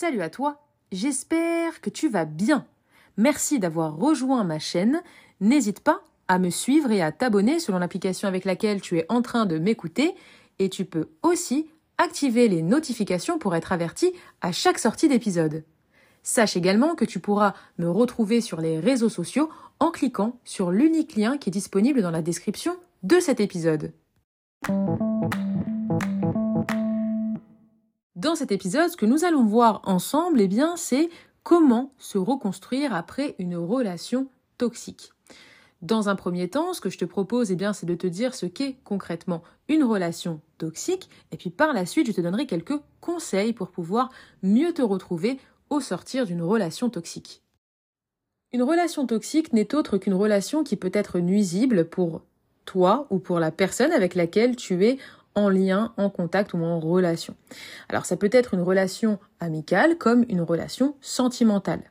Salut à toi, j'espère que tu vas bien. Merci d'avoir rejoint ma chaîne. N'hésite pas à me suivre et à t'abonner selon l'application avec laquelle tu es en train de m'écouter et tu peux aussi activer les notifications pour être averti à chaque sortie d'épisode. Sache également que tu pourras me retrouver sur les réseaux sociaux en cliquant sur l'unique lien qui est disponible dans la description de cet épisode. Dans cet épisode, ce que nous allons voir ensemble, eh bien, c'est comment se reconstruire après une relation toxique. Dans un premier temps, ce que je te propose, eh bien, c'est de te dire ce qu'est concrètement une relation toxique, et puis par la suite, je te donnerai quelques conseils pour pouvoir mieux te retrouver au sortir d'une relation toxique. Une relation toxique n'est autre qu'une relation qui peut être nuisible pour toi ou pour la personne avec laquelle tu es en lien, en contact ou en relation. Alors ça peut être une relation amicale comme une relation sentimentale.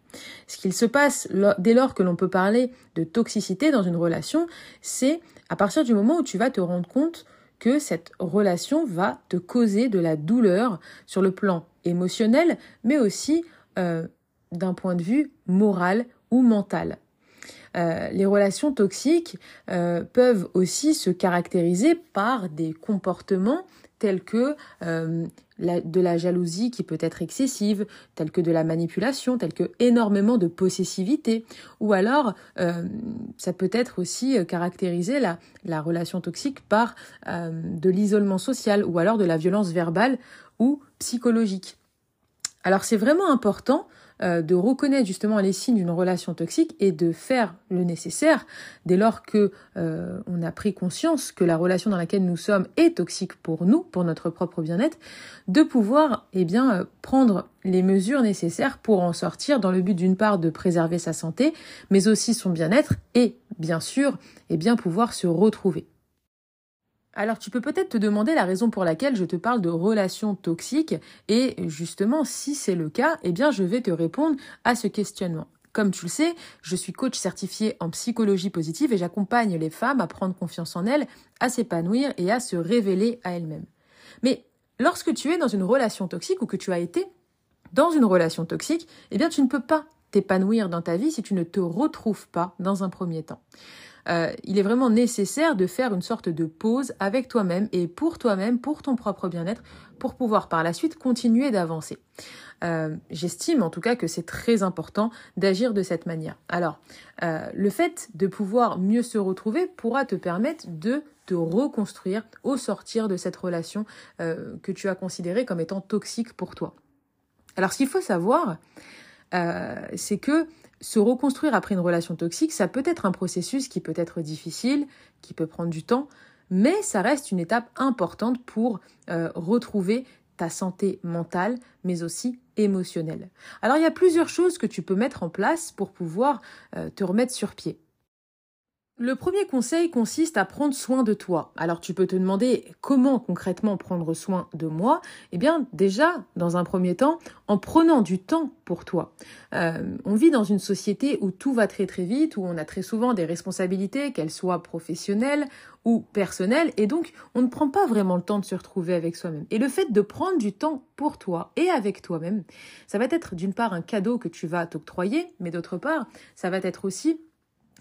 Ce qu'il se passe dès lors que l'on peut parler de toxicité dans une relation, c'est à partir du moment où tu vas te rendre compte que cette relation va te causer de la douleur sur le plan émotionnel, mais aussi euh, d'un point de vue moral ou mental. Euh, les relations toxiques euh, peuvent aussi se caractériser par des comportements tels que euh, de la jalousie qui peut être excessive, tels que de la manipulation, tels que énormément de possessivité, ou alors ça peut être aussi caractériser la, la relation toxique par de l'isolement social, ou alors de la violence verbale ou psychologique. Alors c'est vraiment important euh, de reconnaître justement les signes d'une relation toxique et de faire le nécessaire dès lors que euh, on a pris conscience que la relation dans laquelle nous sommes est toxique pour nous, pour notre propre bien-être, de pouvoir eh bien euh, prendre les mesures nécessaires pour en sortir dans le but d'une part de préserver sa santé, mais aussi son bien-être et bien sûr eh bien pouvoir se retrouver. Alors tu peux peut-être te demander la raison pour laquelle je te parle de relations toxiques et justement si c'est le cas, eh bien je vais te répondre à ce questionnement. Comme tu le sais, je suis coach certifié en psychologie positive et j'accompagne les femmes à prendre confiance en elles, à s'épanouir et à se révéler à elles-mêmes. Mais lorsque tu es dans une relation toxique ou que tu as été dans une relation toxique, eh bien tu ne peux pas t'épanouir dans ta vie si tu ne te retrouves pas dans un premier temps. Euh, il est vraiment nécessaire de faire une sorte de pause avec toi-même et pour toi-même, pour ton propre bien-être, pour pouvoir par la suite continuer d'avancer. Euh, j'estime en tout cas que c'est très important d'agir de cette manière. Alors, euh, le fait de pouvoir mieux se retrouver pourra te permettre de te reconstruire au sortir de cette relation que tu as considérée comme étant toxique pour toi. Alors, ce qu'il faut savoir, c'est que se reconstruire après une relation toxique, ça peut être un processus qui peut être difficile, qui peut prendre du temps, mais ça reste une étape importante pour euh, retrouver ta santé mentale, mais aussi émotionnelle. Alors il y a plusieurs choses que tu peux mettre en place pour pouvoir euh, te remettre sur pied. Le premier conseil consiste à prendre soin de toi. Alors tu peux te demander comment concrètement prendre soin de moi Eh bien déjà, dans un premier temps, en prenant du temps pour toi. Euh, on vit dans une société où tout va très très vite, où on a très souvent des responsabilités, qu'elles soient professionnelles ou personnelles, et donc on ne prend pas vraiment le temps de se retrouver avec soi-même. Et le fait de prendre du temps pour toi et avec toi-même, ça va être d'une part un cadeau que tu vas t'octroyer, mais d'autre part, ça va être aussi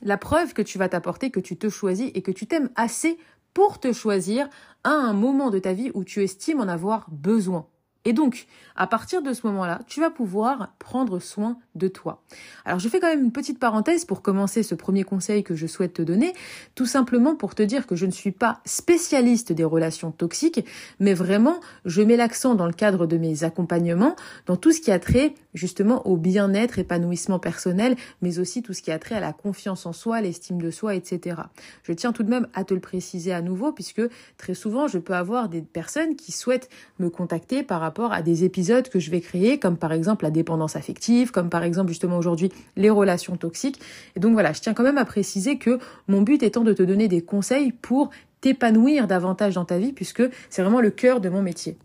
la preuve que tu vas t'apporter, que tu te choisis et que tu t'aimes assez pour te choisir à un moment de ta vie où tu estimes en avoir besoin. Et donc, à partir de ce moment-là, tu vas pouvoir prendre soin de toi. Alors, je fais quand même une petite parenthèse pour commencer ce premier conseil que je souhaite te donner, tout simplement pour te dire que je ne suis pas spécialiste des relations toxiques, mais vraiment, je mets l'accent dans le cadre de mes accompagnements, dans tout ce qui a trait justement au bien-être, épanouissement personnel, mais aussi tout ce qui a trait à la confiance en soi, l'estime de soi, etc. Je tiens tout de même à te le préciser à nouveau, puisque très souvent, je peux avoir des personnes qui souhaitent me contacter par rapport à des épisodes que je vais créer, comme par exemple la dépendance affective, comme par exemple justement aujourd'hui les relations toxiques. Et donc voilà, je tiens quand même à préciser que mon but étant de te donner des conseils pour t'épanouir davantage dans ta vie, puisque c'est vraiment le cœur de mon métier.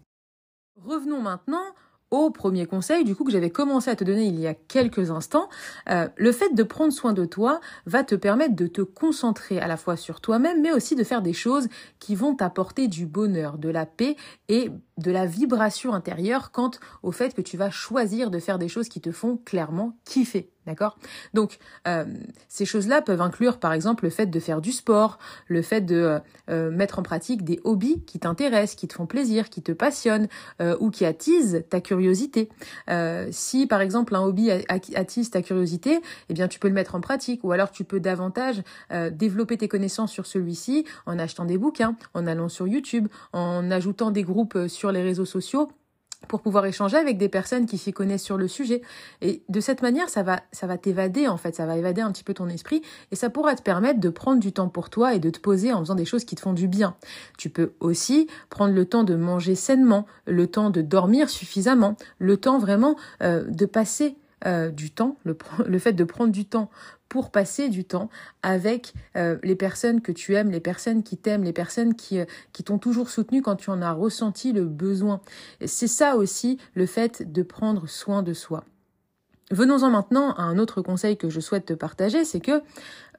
Revenons maintenant au premier conseil, du coup, que j'avais commencé à te donner il y a quelques instants, euh, le fait de prendre soin de toi va te permettre de te concentrer à la fois sur toi-même, mais aussi de faire des choses qui vont t'apporter du bonheur, de la paix et de la vibration intérieure quant au fait que tu vas choisir de faire des choses qui te font clairement kiffer. D'accord? Donc, euh, ces choses-là peuvent inclure, par exemple, le fait de faire du sport, le fait de euh, euh, mettre en pratique des hobbies qui t'intéressent, qui te font plaisir, qui te passionnent ou qui attisent ta curiosité. si, par exemple, un hobby attise ta curiosité, eh bien, tu peux le mettre en pratique. Ou alors, tu peux davantage développer tes connaissances sur celui-ci en achetant des bouquins, en allant sur YouTube, en ajoutant des groupes sur les réseaux sociaux pour pouvoir échanger avec des personnes qui s'y connaissent sur le sujet. Et de cette manière, ça va, ça va t'évader en fait, ça va évader un petit peu ton esprit et ça pourra te permettre de prendre du temps pour toi et de te poser en faisant des choses qui te font du bien. Tu peux aussi prendre le temps de manger sainement, le temps de dormir suffisamment, le temps vraiment euh, de passer euh, du temps, le, le, fait de prendre du temps pour passer du temps avec euh, les personnes que tu aimes, les personnes qui t'aiment, les personnes qui, euh, qui t'ont toujours soutenu quand tu en as ressenti le besoin. C'est ça aussi le fait de prendre soin de soi. Venons-en maintenant à un autre conseil que je souhaite te partager, c'est que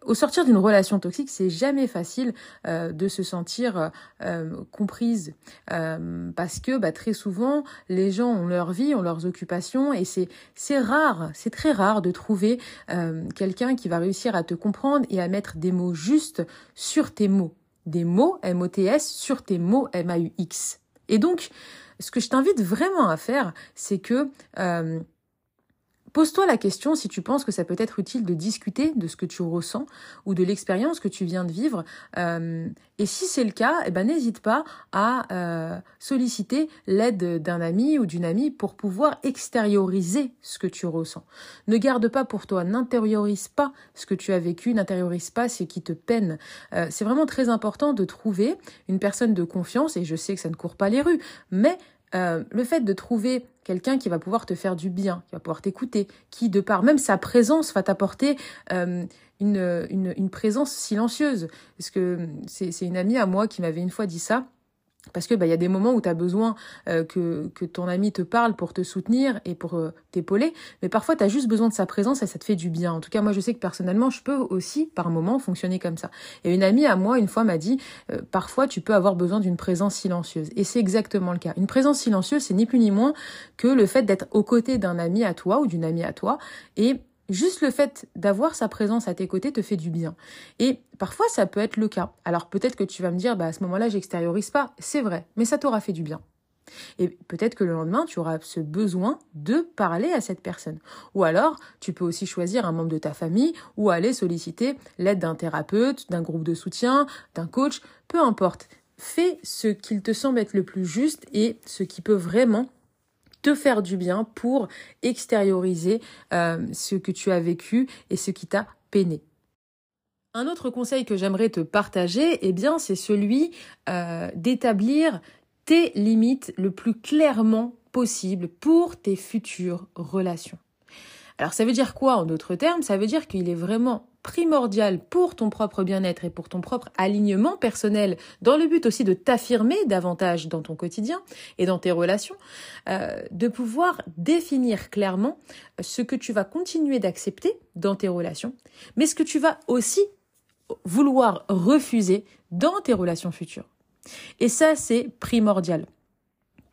au sortir d'une relation toxique, c'est jamais facile euh, de se sentir euh, comprise euh, parce que bah, très souvent les gens ont leur vie, ont leurs occupations et c'est c'est rare, c'est très rare de trouver quelqu'un qui va réussir à te comprendre et à mettre des mots justes sur tes mots, des mots M O T S sur tes mots M A U X. Et donc, ce que je t'invite vraiment à faire, c'est que Pose-toi la question si tu penses que ça peut être utile de discuter de ce que tu ressens ou de l'expérience que tu viens de vivre. Euh, et si c'est le cas, eh ben, n'hésite pas à euh, solliciter l'aide d'un ami ou d'une amie pour pouvoir extérioriser ce que tu ressens. Ne garde pas pour toi, n'intériorise pas ce que tu as vécu, n'intériorise pas ce qui te peine. Euh, c'est vraiment très important de trouver une personne de confiance, et je sais que ça ne court pas les rues, mais le fait de trouver quelqu'un qui va pouvoir te faire du bien, qui va pouvoir t'écouter, qui de par même sa présence va t'apporter euh, une, une, une, présence silencieuse. Parce que c'est une amie à moi qui m'avait une fois dit ça. Parce que bah, y a des moments où tu as besoin euh, que, que ton ami te parle pour te soutenir et pour euh, t'épauler, mais parfois tu as juste besoin de sa présence et ça te fait du bien. En tout cas, moi je sais que personnellement, je peux aussi par moment fonctionner comme ça. Et une amie à moi une fois m'a dit euh, parfois tu peux avoir besoin d'une présence silencieuse et c'est exactement le cas. Une présence silencieuse, c'est ni plus ni moins que le fait d'être aux côtés d'un ami à toi ou d'une amie à toi et Juste le fait d'avoir sa présence à tes côtés te fait du bien. Et parfois, ça peut être le cas. Alors peut-être que tu vas me dire, bah, à ce moment-là, j'extériorise pas. C'est vrai, mais ça t'aura fait du bien. Et peut-être que le lendemain, tu auras ce besoin de parler à cette personne. Ou alors, tu peux aussi choisir un membre de ta famille ou aller solliciter l'aide d'un thérapeute, d'un groupe de soutien, d'un coach, peu importe. Fais ce qu'il te semble être le plus juste et ce qui peut vraiment te faire du bien pour extérioriser euh, ce que tu as vécu et ce qui t'a peiné. Un autre conseil que j'aimerais te partager, eh bien, c'est celui euh, d'établir tes limites le plus clairement possible pour tes futures relations. Alors ça veut dire quoi en d'autres termes? Ça veut dire qu'il est vraiment primordial pour ton propre bien-être et pour ton propre alignement personnel, dans le but aussi de t'affirmer davantage dans ton quotidien et dans tes relations, euh, de pouvoir définir clairement ce que tu vas continuer d'accepter dans tes relations, mais ce que tu vas aussi vouloir refuser dans tes relations futures. Et ça, c'est primordial.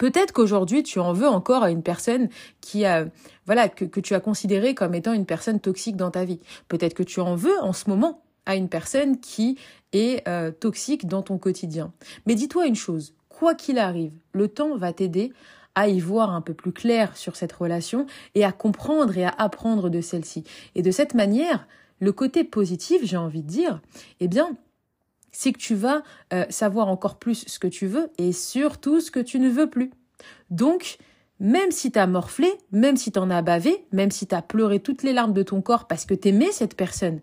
Peut-être qu'aujourd'hui, tu en veux encore à une personne qui a, voilà, que, tu as considéré comme étant une personne toxique dans ta vie. Peut-être que tu en veux en ce moment à une personne qui est euh, toxique dans ton quotidien. Mais dis-toi une chose, quoi qu'il arrive, le temps va t'aider à y voir un peu plus clair sur cette relation et à comprendre et à apprendre de celle-ci. Et de cette manière, le côté positif, j'ai envie de dire, eh bien, c'est que tu vas euh, savoir encore plus ce que tu veux et surtout ce que tu ne veux plus. Donc, même si t'as morflé, même si t'en as bavé, même si t'as pleuré toutes les larmes de ton corps parce que t'aimais cette personne,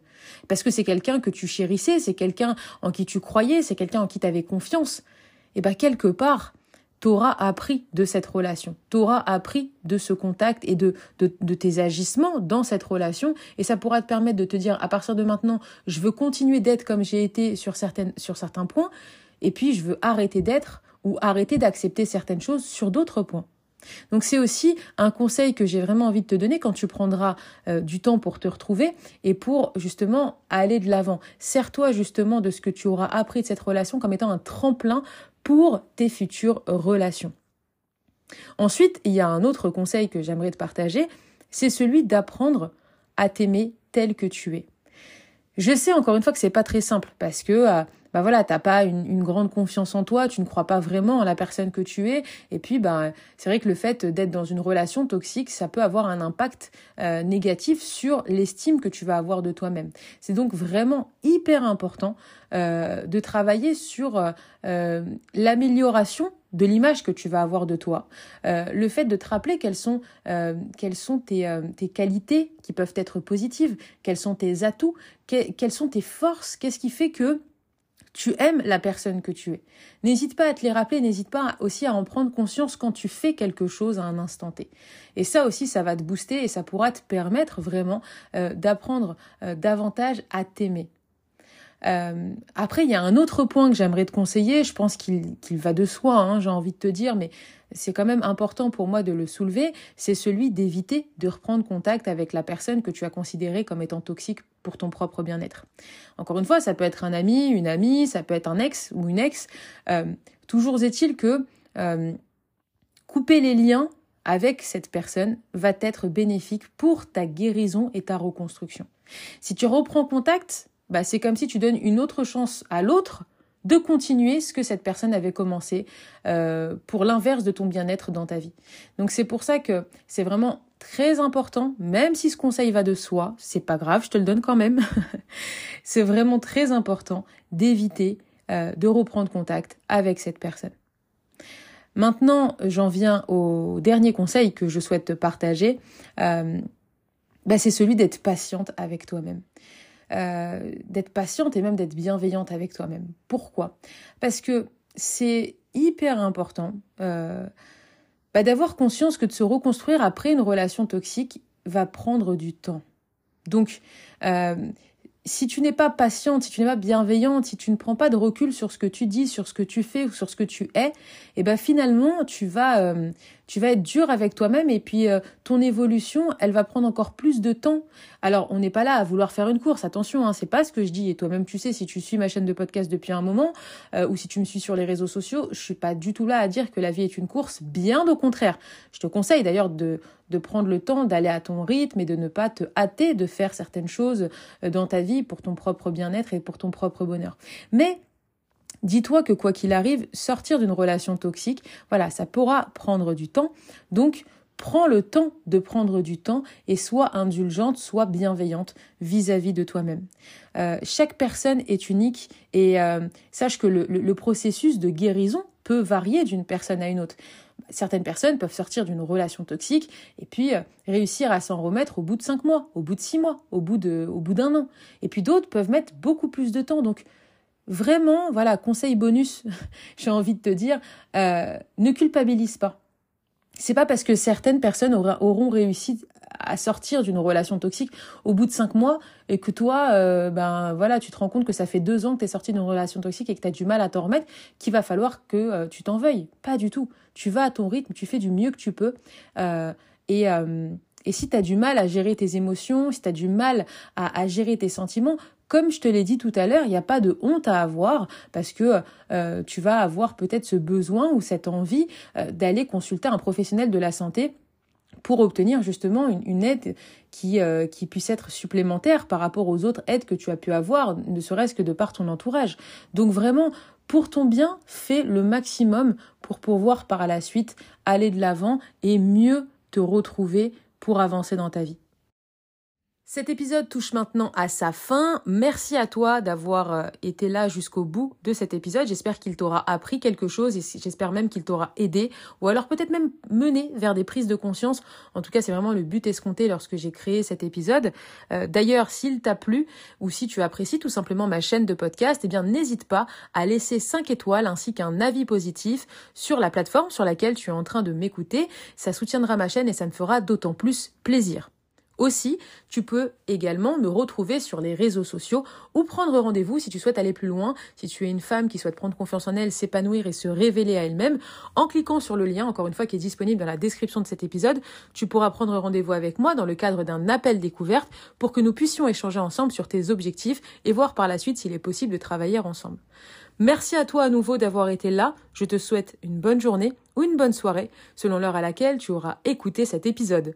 parce que c'est quelqu'un que tu chérissais, c'est quelqu'un en qui tu croyais, c'est quelqu'un en qui t'avais confiance, et eh ben quelque part, t'auras appris de cette relation, t'auras appris de ce contact et de, de, tes agissements dans cette relation, et ça pourra te permettre de te dire, à partir de maintenant, je veux continuer d'être comme j'ai été sur, certaines, sur certains points, et puis je veux arrêter d'être ou arrêter d'accepter certaines choses sur d'autres points. Donc c'est aussi un conseil que j'ai vraiment envie de te donner quand tu prendras euh, du temps pour te retrouver et pour justement aller de l'avant. Sers-toi justement de ce que tu auras appris de cette relation comme étant un tremplin pour tes futures relations. Ensuite, il y a un autre conseil que j'aimerais te partager, c'est celui d'apprendre à t'aimer tel que tu es. Je sais encore une fois que c'est pas très simple parce que euh, bah voilà, t'as pas une, grande confiance en toi, tu ne crois pas vraiment en la personne que tu es, et puis bah c'est vrai que le fait d'être dans une relation toxique, ça peut avoir un impact euh, négatif sur l'estime que tu vas avoir de toi-même. C'est donc vraiment hyper important euh, de travailler sur euh, l'amélioration de l'image que tu vas avoir de toi, le fait de te rappeler quelles sont, quelles sont tes, tes qualités qui peuvent être positives, quels sont tes atouts, quelles sont tes forces, qu'est-ce qui fait que tu aimes la personne que tu es. N'hésite pas à te les rappeler, n'hésite pas aussi à en prendre conscience quand tu fais quelque chose à un instant T. Et ça aussi, ça va te booster et ça pourra te permettre vraiment euh, d'apprendre euh, davantage à t'aimer. Euh, après, il y a un autre point que j'aimerais te conseiller. Je pense qu'il va de soi, hein, j'ai envie de te dire, mais c'est quand même important pour moi de le soulever. C'est celui d'éviter de reprendre contact avec la personne que tu as considérée comme étant toxique pour ton propre bien-être. Encore une fois, ça peut être un ami, une amie, ça peut être un ex ou une ex. Euh, toujours est-il que euh, couper les liens avec cette personne va être bénéfique pour ta guérison et ta reconstruction. Si tu reprends contact, bah, c'est comme si tu donnes une autre chance à l'autre de continuer ce que cette personne avait commencé euh, pour l'inverse de ton bien-être dans ta vie. Donc c'est pour ça que c'est vraiment très important, même si ce conseil va de soi, c'est pas grave, je te le donne quand même. c'est vraiment très important d'éviter euh, de reprendre contact avec cette personne. Maintenant, j'en viens au dernier conseil que je souhaite te partager. Euh, bah, c'est celui d'être patiente avec toi-même. Euh, d'être patiente et même d'être bienveillante avec toi-même. Pourquoi? Parce que c'est hyper important euh, bah, d'avoir conscience que de se reconstruire après une relation toxique va prendre du temps. Donc, euh, si tu n'es pas patiente, si tu n'es pas bienveillante, si tu ne prends pas de recul sur ce que tu dis, sur ce que tu fais ou sur ce que tu es, et eh ben finalement tu vas tu vas être dur avec toi-même et puis euh, ton évolution, elle va prendre encore plus de temps. Alors, on n'est pas là à vouloir faire une course, attention, hein, c'est pas ce que je dis et toi-même tu sais si tu suis ma chaîne de podcast depuis un moment euh, ou si tu me suis sur les réseaux sociaux, je suis pas du tout là à dire que la vie est une course, bien au contraire. Je te conseille d'ailleurs de de prendre le temps d'aller à ton rythme et de ne pas te hâter de faire certaines choses dans ta vie pour ton propre bien-être et pour ton propre bonheur. Mais Dis-toi que quoi qu'il arrive, sortir d'une relation toxique, voilà, ça pourra prendre du temps. Donc, prends le temps de prendre du temps et sois indulgente, sois bienveillante vis-à-vis de toi-même. Euh, chaque personne est unique et euh, sache que le, processus de guérison peut varier d'une personne à une autre. Certaines personnes peuvent sortir d'une relation toxique et puis euh, réussir à s'en remettre au bout de cinq mois, au bout de six mois, au bout de, au bout d'un an. Et puis d'autres peuvent mettre beaucoup plus de temps. Donc Vraiment, voilà, conseil bonus, j'ai envie de te dire, euh, ne culpabilise pas. C'est pas parce que certaines personnes auront réussi à sortir d'une relation toxique au bout de cinq mois et que toi, euh, ben voilà, tu te rends compte que ça fait deux ans que tu es sorti d'une relation toxique et que tu as du mal à t'en remettre, qu'il va falloir que euh, tu t'en veuilles. Pas du tout. Tu vas à ton rythme, tu fais du mieux que tu peux. et, et si tu as du mal à gérer tes émotions, si tu as du mal à, gérer tes sentiments, comme je te l'ai dit tout à l'heure, il n'y a pas de honte à avoir parce que euh, tu vas avoir peut-être ce besoin ou cette envie euh, d'aller consulter un professionnel de la santé pour obtenir justement une, aide euh, qui puisse être supplémentaire par rapport aux autres aides que tu as pu avoir, ne serait-ce que de par ton entourage. Donc vraiment, pour ton bien, fais le maximum pour pouvoir par la suite aller de l'avant et mieux te retrouver pour avancer dans ta vie. Cet épisode touche maintenant à sa fin. Merci à toi d'avoir euh, été là jusqu'au bout de cet épisode. J'espère qu'il t'aura appris quelque chose et j'espère même qu'il t'aura aidé ou alors peut-être même mené vers des prises de conscience. En tout cas, c'est vraiment le but escompté lorsque j'ai créé cet épisode. Euh, d'ailleurs, s'il t'a plu ou si tu apprécies tout simplement ma chaîne de podcast, eh bien n'hésite pas à laisser 5 étoiles ainsi qu'un avis positif sur la plateforme sur laquelle tu es en train de m'écouter. Ça soutiendra ma chaîne et ça me fera d'autant plus plaisir. Aussi, tu peux également me retrouver sur les réseaux sociaux ou prendre rendez-vous si tu souhaites aller plus loin, si tu es une femme qui souhaite prendre confiance en elle, s'épanouir et se révéler à elle-même. En cliquant sur le lien, encore une fois, qui est disponible dans la description de cet épisode, tu pourras prendre rendez-vous avec moi dans le cadre d'un appel découverte pour que nous puissions échanger ensemble sur tes objectifs et voir par la suite s'il est possible de travailler ensemble. Merci à toi à nouveau d'avoir été là. Je te souhaite une bonne journée ou une bonne soirée selon l'heure à laquelle tu auras écouté cet épisode.